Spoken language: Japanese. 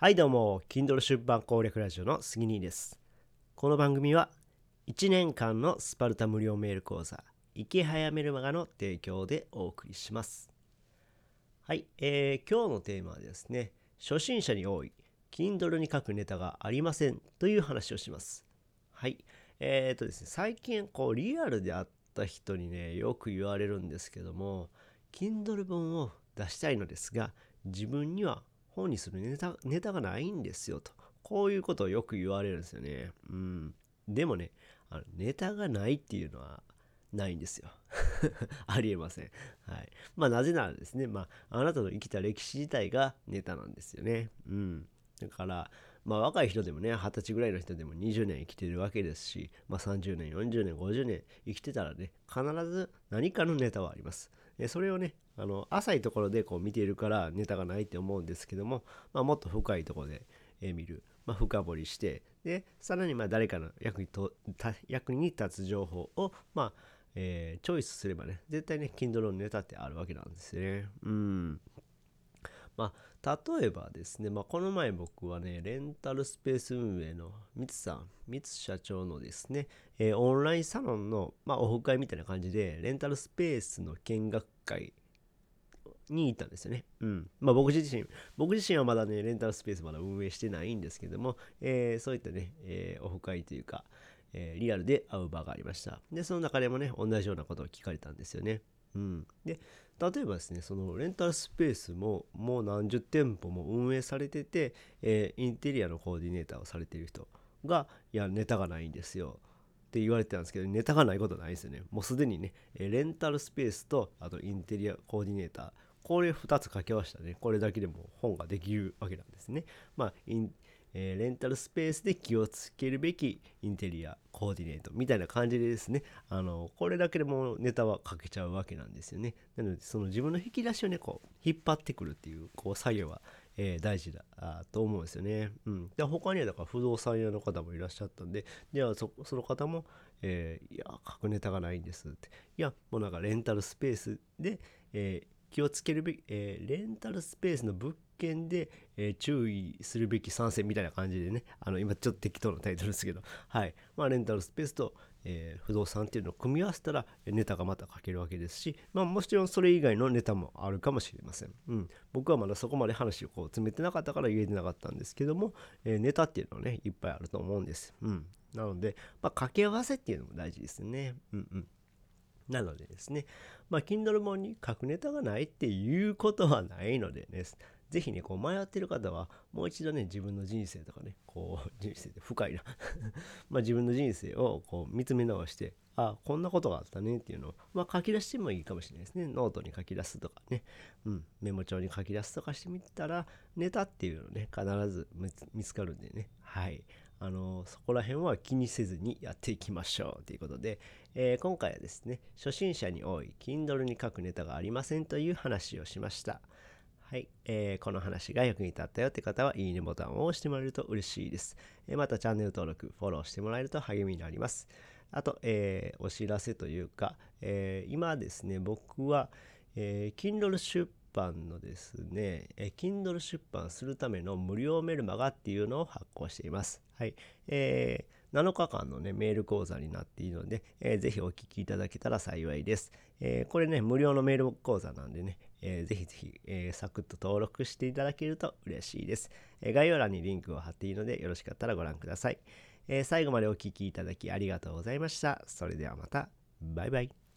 はいどうも、Kindle 出版攻略ラジオの杉兄です。この番組は1年間のスパルタ無料メール講座、生き早メルマガの提供でお送りします。はい、えー、今日のテーマはですね、初心者に多い Kindle に書くネタがありませんという話をします。はい、えーとですね、最近こうリアルで会った人にね、よく言われるんですけども、Kindle 本を出したいのですが、自分には本にするネタネタがないんですよと。こういうことをよく言われるんですよね。うん。でもね、あのネタがないっていうのはないんですよ。ありえません。はい。まあなぜならですね、まああなたの生きた歴史自体がネタなんですよね。うん。だから、まあ若い人でもね、二十歳ぐらいの人でも20年生きてるわけですし、まあ30年、40年、50年生きてたらね、必ず何かのネタはあります。それをね、あの浅いところでこう見ているからネタがないって思うんですけども、まあ、もっと深いところで、見る、まあ、深掘りしてでさらにま誰かの役にと役に立つ情報を、まあえーチョイスすればね絶対ね Kindle のネタってあるわけなんですね。うん。まあ例えばですね、まあ、この前僕はねレンタルスペース運営のミツさんミツ社長のですね、えーオンラインサロンの、まあ、オフ会みたいな感じでレンタルスペースの見学会に行ったんですよね。うん。まあ僕自身、僕自身はまだね、レンタルスペースまだ運営してないんですけども、えーそういったね、えーオフ会というか、えーリアルで会う場がありました。で、その中でもね、同じようなことを聞かれたんですよね。うん。で、例えばですね、そのレンタルスペースももう何十店舗も運営されてて、えーインテリアのコーディネーターをされている人が、いや、ネタがないんですよ。って言われてたんですけど、ネタがないことないですよね。もうすでにね、えレンタルスペースと、あとインテリアコーディネーター、これ2つ掛け合わせたね、これだけでも本ができるわけなんですね。まあ、えーレンタルスペースで気をつけるべきインテリアコーディネートみたいな感じでですね。あのこれだけでもネタは書けちゃうわけなんですよね。なのでその自分の引き出しをねこう引っ張ってくるっていうこう作業は、えー大事だと思うんですよね、うん、で他にはだから不動産屋の方もいらっしゃったんでじゃあそその方も、えーいや書くネタがないんですって。いやもうなんかレンタルスペースで、えー気をつけるべき、えーレンタルスペースの物件で、えー注意するべき参戦みたいな感じでね、あの今ちょっと適当なタイトルですけど、はい。まあ、レンタルスペースと、えー不動産っていうのを組み合わせたら、ネタがまた書けるわけですし、まあ、もちろんそれ以外のネタもあるかもしれません。うん。僕はまだそこまで話をこう詰めてなかったから言えてなかったんですけども、えーネタっていうのはね、いっぱいあると思うんです。うん。なので、まあ、掛け合わせっていうのも大事ですね。うんうん。なのでですね、まあ、Kindle 本に書くネタがないっていうことはないのででね、ぜひね、こう迷ってる方は、もう一度ね、自分の人生とかね、こう、人生って深いな。まあ自分の人生をこう見つめ直して、あこんなことがあったねっていうのを、まあ、書き出してもいいかもしれないですね。ノートに書き出すとかね、うん、メモ帳に書き出すとかしてみたら、ネタっていうのね、必ず見つかるんでね、はい。あのそこら辺は気にせずにやっていきましょうということで、えー今回はですね、初心者に多い Kindle に書くネタがありませんという話をしました。はい、えーこの話が役に立ったよって方は、いいねボタンを押してもらえると嬉しいです。えーまたチャンネル登録、フォローしてもらえると励みになります。あと、えーお知らせというか、えー今ですね、僕は、えー Kindle 出版のですね、えー Kindle 出版するための無料メルマガっていうのを発行しています。はい。えー7日間のね、メール講座になっているので、えーぜひお聞きいただけたら幸いです。えーこれね、無料のメール講座なんでね、えーぜひぜひ、えーサクッと登録していただけると嬉しいです。えー概要欄にリンクを貼っているので、よろしかったらご覧ください。えー最後までお聞きいただきありがとうございました。それではまた。バイバイ。